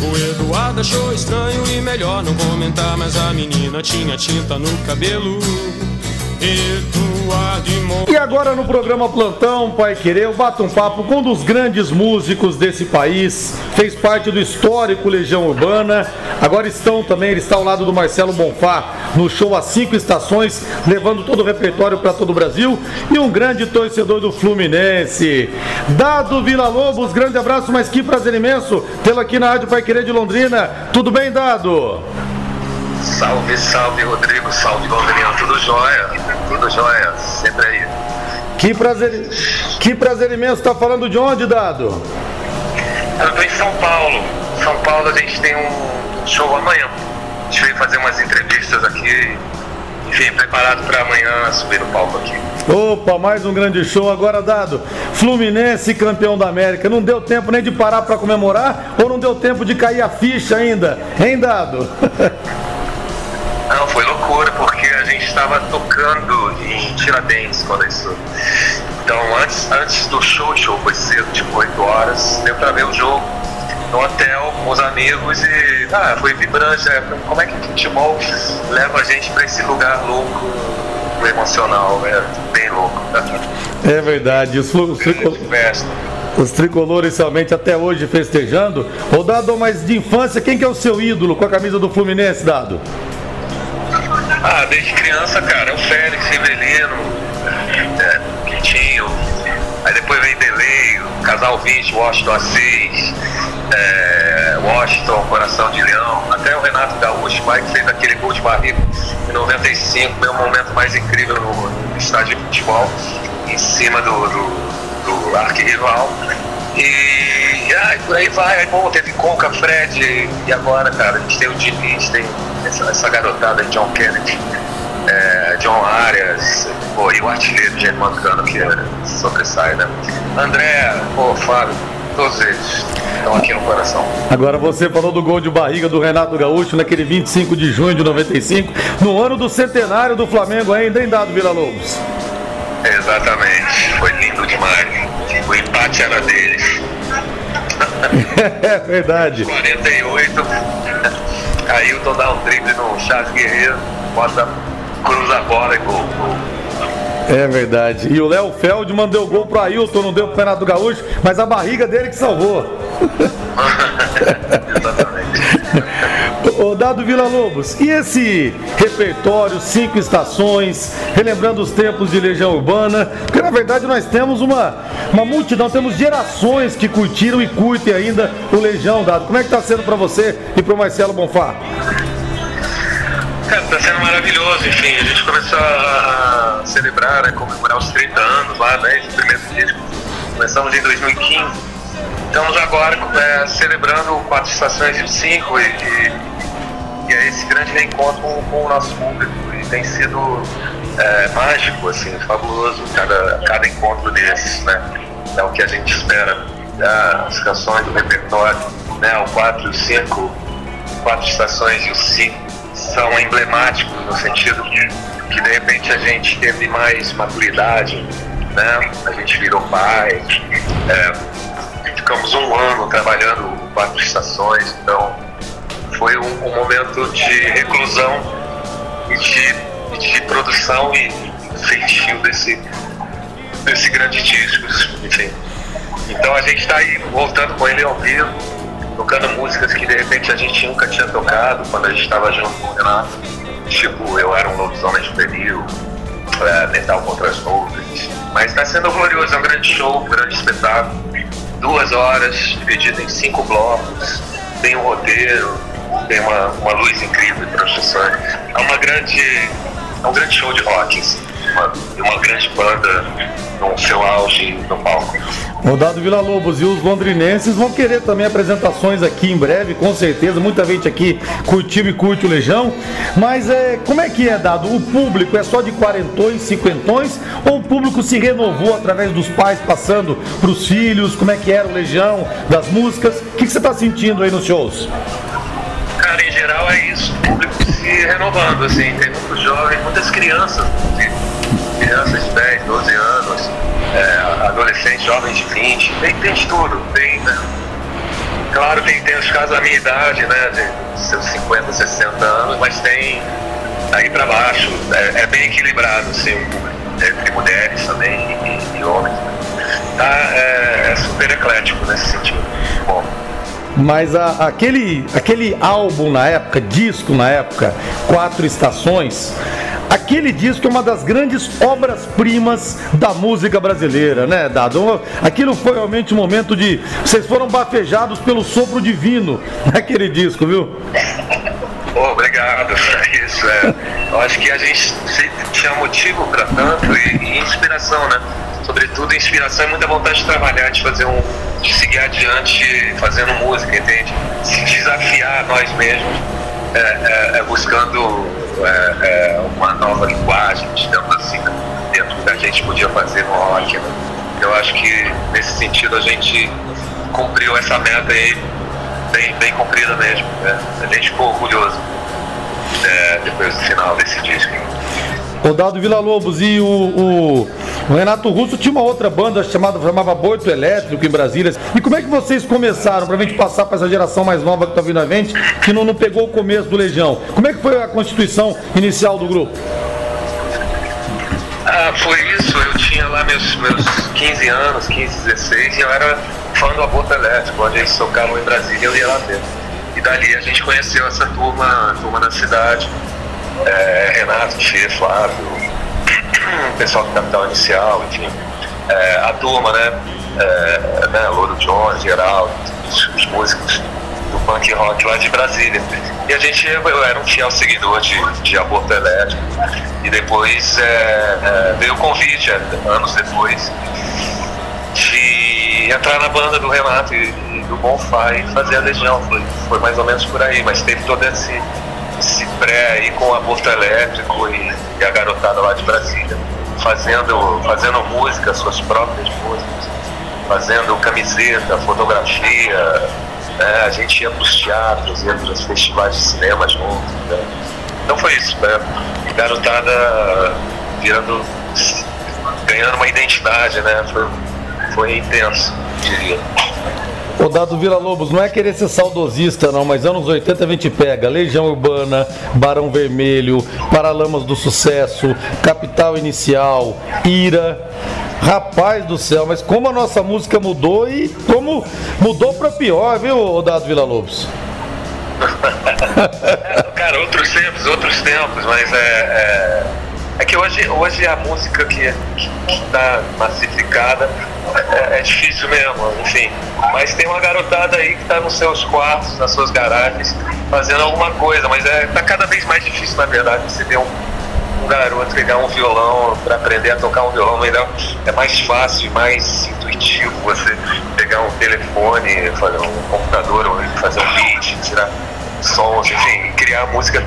o Eduardo achou estranho e melhor não comentar, mas a menina tinha tinta no cabelo. E. E agora no programa Plantão Pai Querer, eu bato um papo com um dos grandes músicos desse país, fez parte do histórico Legião Urbana. Agora estão também, ele está ao lado do Marcelo Bonfá no show As Cinco Estações, levando todo o repertório para todo o Brasil. E um grande torcedor do Fluminense, Dado Vila Lobos. Grande abraço, mas que prazer imenso tê-lo aqui na Rádio Pai Querer de Londrina. Tudo bem, Dado? Salve, salve, Rodrigo. Salve, Londrina. Tudo jóia. Tudo jóia. Sempre aí. Que prazer, que prazer imenso. Tá falando de onde, Dado? Eu tô em São Paulo. São Paulo a gente tem um show amanhã. A gente veio fazer umas entrevistas aqui. Enfim, preparado para amanhã subir no palco aqui. Opa, mais um grande show agora dado. Fluminense campeão da América. Não deu tempo nem de parar para comemorar ou não deu tempo de cair a ficha ainda? Hein, dado? estava tocando em Tiradentes quando isso. Então, antes, antes do show, o show foi cedo, tipo 8 horas, deu pra ver o jogo no hotel com os amigos e ah, foi vibrante. É, como é que o futebol leva a gente para esse lugar louco, emocional? É bem louco. É verdade. Os, os, tricol... os tricolores realmente até hoje festejando. Ô Dado, mas de infância, quem que é o seu ídolo com a camisa do Fluminense, Dado? Ah, desde criança, cara, o Félix Rivelino, é, Quintinho, aí depois vem Delay, o Casal 20, Washington Assis, é, Washington, Coração de Leão, até o Renato Gaúcho, pai que fez aquele gol de barriga em 95, meu momento mais incrível no, no estádio de futebol, em cima do, do, do arquirrival. E ah, por aí vai, aí, bom, teve Conca, Fred, e agora, cara, a gente tem o Diniz, tem essa, essa garotada John Kennedy, é, John Arias, pô, e o artilheiro Germano Cano que é, sobressai, né? André, pô, Fábio, todos eles estão aqui no coração. Agora você falou do gol de barriga do Renato Gaúcho naquele 25 de junho de 95, no ano do centenário do Flamengo ainda, em dado Vila Lobos. Exatamente, foi lindo demais. O empate era deles. É verdade. 48. Ailton dá um drible no Charles Guerreiro, bota, cruza a bola e gol. É verdade. E o Léo Feldman deu gol pro Ailton, não deu pro Renato Gaúcho, mas a barriga dele que salvou. Exatamente. Ô, Dado Vila Lobos, e esse repertório, cinco estações, relembrando os tempos de Legião Urbana? Porque na verdade nós temos uma, uma multidão, temos gerações que curtiram e curtem ainda o Legião, Dado. Como é que tá sendo para você e pro Marcelo Bonfá? Cara, tá sendo maravilhoso, enfim, a gente começou a celebrar, né, comemorar os 30 anos lá, né, esse primeiro disco. Começamos em 2015 estamos agora é, celebrando quatro estações de cinco e, e, e, é esse grande reencontro com, o nosso público e tem sido é, mágico, assim, fabuloso cada, cada encontro desses, né? É o que a gente espera. As canções do repertório, né? O quatro e o cinco, quatro estações e o cinco são emblemáticos no sentido que, que de repente a gente teve mais maturidade, né? A gente virou pai. É, ficamos um ano trabalhando quatro estações, então foi um, um momento de reclusão e de, de produção e feitio desse, desse grande disco, enfim. Então a gente está aí voltando com ele ao vivo, tocando músicas que de repente a gente nunca tinha tocado quando a gente estava junto com o Renato. Tipo, eu era um lobisomem juvenil, é, metal contra as nuvens. Mas está sendo glorioso, é um grande show, um grande espetáculo. Duas horas, dividido em cinco blocos, tem um roteiro, tem uma, uma luz incrível para as É uma grande. É um grande show de rock, assim, uma, uma grande banda no seu auge no palco. Rodado Vila Lobos e os londrinenses vão querer também apresentações aqui em breve, com certeza. Muita gente aqui curtiu e curte o Legião. Mas é, como é que é dado? O público é só de quarentões, cinquentões? Ou o público se renovou através dos pais passando para os filhos? Como é que era o Legião, das músicas? O que, que você está sentindo aí nos shows? Geral é isso. O público se renovando, assim. Tem muitos jovens, muitas crianças, crianças de 10, 12 anos é, adolescentes, jovens de 20, tem, tem de tudo. Tem, né? Claro, tem, tem os casos da minha idade, né? De seus 50, 60 anos, mas tem aí para baixo. É, é, bem equilibrado, assim, entre mulheres também e, e homens. Tá, é, é, super eclético nesse sentido. Bom. Mas a, aquele, aquele álbum na época, disco na época, Quatro Estações, Aquele disco é uma das grandes obras-primas da música brasileira, né, Dado? Aquilo foi realmente um momento de. Vocês foram bafejados pelo sopro divino naquele disco, viu? Oh, obrigado, é isso. É. Eu acho que a gente tinha motivo para tanto e, e, inspiração, né? Sobretudo inspiração e muita vontade de trabalhar, de fazer um. de seguir adiante fazendo música, entende? Se desafiar nós mesmos, é, é, é buscando é, é, uma nova linguagem, digamos assim, né? dentro do que a gente podia fazer no rock. Né? Eu acho que nesse sentido a gente cumpriu essa meta aí bem, bem cumprida mesmo. Né? A gente ficou orgulhoso é, depois do final desse disco. Rodaldo Vila Lobos e o, o, o, Renato Russo tinha uma outra banda chamada chamava Boito Elétrico em Brasília. E como é que vocês começaram para a gente passar para essa geração mais nova que está vindo a gente, que não, não pegou o começo do Legião? Como é que foi a constituição inicial do grupo? Ah, foi isso. Eu tinha lá meus, meus 15 anos, 15, 16, e eu era fã do Aborto Elétrico, onde eles tocavam em Brasília, eu ia lá ver. Dali a gente conheceu essa turma, turma da cidade é, Renato, Fê, Flávio, pessoal do Capital Inicial, enfim, é, a turma, né? É, né Louro Jones, Geraldo, os, os, músicos do punk rock lá de Brasília. E a gente, eu era um fiel seguidor de, de aborto elétrico. E depois é, é veio o convite, é, anos depois, de entrar na banda do Renato e, e do Bonfá e fazer a Legião. Foi, foi mais ou menos por aí, mas teve todo esse esse pré aí com o aborto elétrico e, e, a garotada lá de Brasília, fazendo, fazendo música, suas próprias músicas, fazendo camiseta, fotografia, né? a gente ia para os teatros, ia para os festivais de cinema juntos. Né? Então foi isso, né? garotada virando, ganhando uma identidade, né? Foi, foi intenso, diria. O Dado Vila Lobos, não é querer ser saudosista, não, mas anos 80 a gente pega Legião Urbana, Barão Vermelho, Paralamas do Sucesso, Capital Inicial, Ira. Rapaz do céu, mas como a nossa música mudou e como mudou para pior, viu, Dado Vila Lobos? Cara, outros tempos, outros tempos, mas é, é, é que hoje, hoje a música que está massificada é, é, difícil mesmo, enfim. Mas tem uma garotada aí que está nos seus quartos, nas suas garagens, fazendo alguma coisa, mas é, tá cada vez mais difícil, na verdade, você ver um, um garoto pegar um violão para aprender a tocar um violão melhor. É mais fácil, mais intuitivo você pegar um telefone, fazer um computador, fazer um beat, tirar sons, enfim, criar música.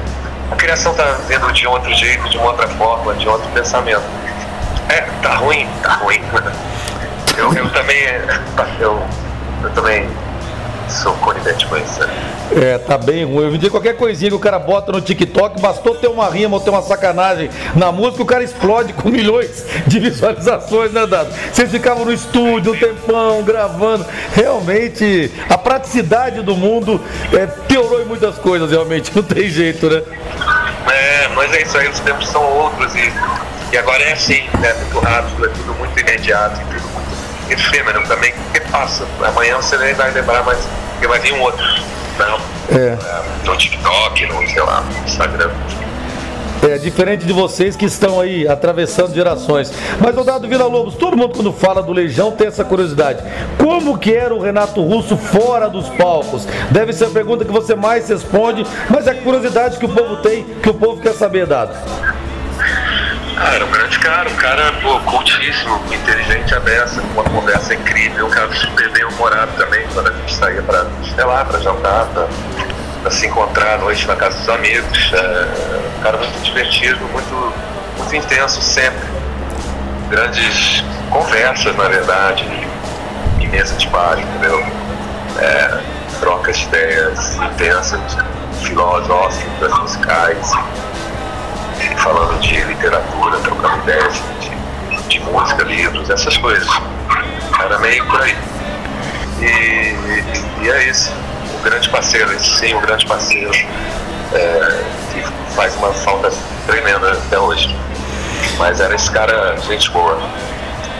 A criação tá vindo de outro jeito, de uma outra forma, de outro pensamento. É, tá ruim, tá ruim. Eu, eu também. Eu, eu também sou conivente com isso. Né? É, tá bem ruim. Eu vi qualquer coisinha que o cara bota no TikTok, bastou ter uma rima ou ter uma sacanagem na música, o cara explode com milhões de visualizações, né, Dado? Vocês ficavam no estúdio um tempão, gravando. Realmente, a praticidade do mundo é, piorou em muitas coisas, realmente. Não tem jeito, né? É, mas é isso aí, os tempos são outros e, e agora é assim, é muito rápido, é tudo muito imediato, tudo muito efêmero também, que passa. Amanhã você nem vai lembrar, mas vai vir um outro. Não. É. é. No TikTok, no, sei lá, no Instagram. É, diferente de vocês que estão aí atravessando gerações. Mas, Dado Vila Lobos, todo mundo quando fala do Legião tem essa curiosidade. Como que era o Renato Russo fora dos palcos? Deve ser a pergunta que você mais responde, mas é a curiosidade que o povo tem, que o povo quer saber, Dado. Ah, era um grande cara, um cara pô, cultíssimo, inteligente a beça, com uma conversa incrível, um cara super bem humorado também, quando a gente saía para, sei lá, para jantar, para se encontrar à noite na casa dos amigos. É, um cara muito divertido, muito, muito intenso sempre. Grandes conversas, na verdade, em mesa de bar, entendeu? É, trocas de ideias intensas, filosóficas, musicais falando de literatura, trocando ideias de, de música, livros, essas coisas. Era meio por aí. E, e, e é isso. Um grande parceiro, esse sim, um grande parceiro. É, que faz uma falta tremenda até hoje. Mas era esse cara, gente boa.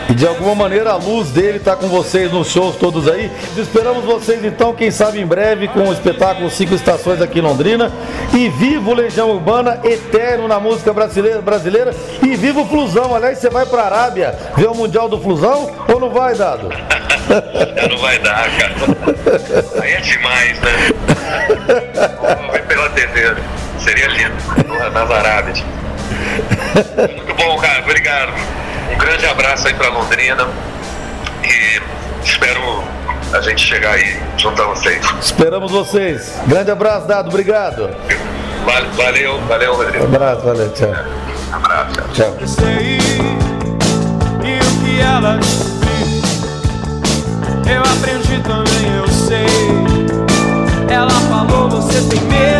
E de alguma maneira a luz dele está com vocês nos shows todos aí. Esperamos vocês então, quem sabe em breve, com o espetáculo Cinco Estações aqui em Londrina. E viva o Legião Urbana, eterno na música brasileira, brasileira. E viva o Flusão. Aliás, você vai para Arábia ver o Mundial do Flusão ou não vai, Dado? não vai dar, cara. Aí é demais, né? Vou ver pela TV. Seria lindo. Nas Arábias. Muito bom, cara. Obrigado. Um grande abraço aí para Londrina e espero a gente chegar aí junto a vocês. Esperamos vocês. Grande abraço, Dado. Obrigado. Valeu, valeu, Rodrigo. Um abraço, valeu, tchau. Um abraço, tchau. tchau. E o que ela eu aprendi também, eu sei. Ela falou, você tem medo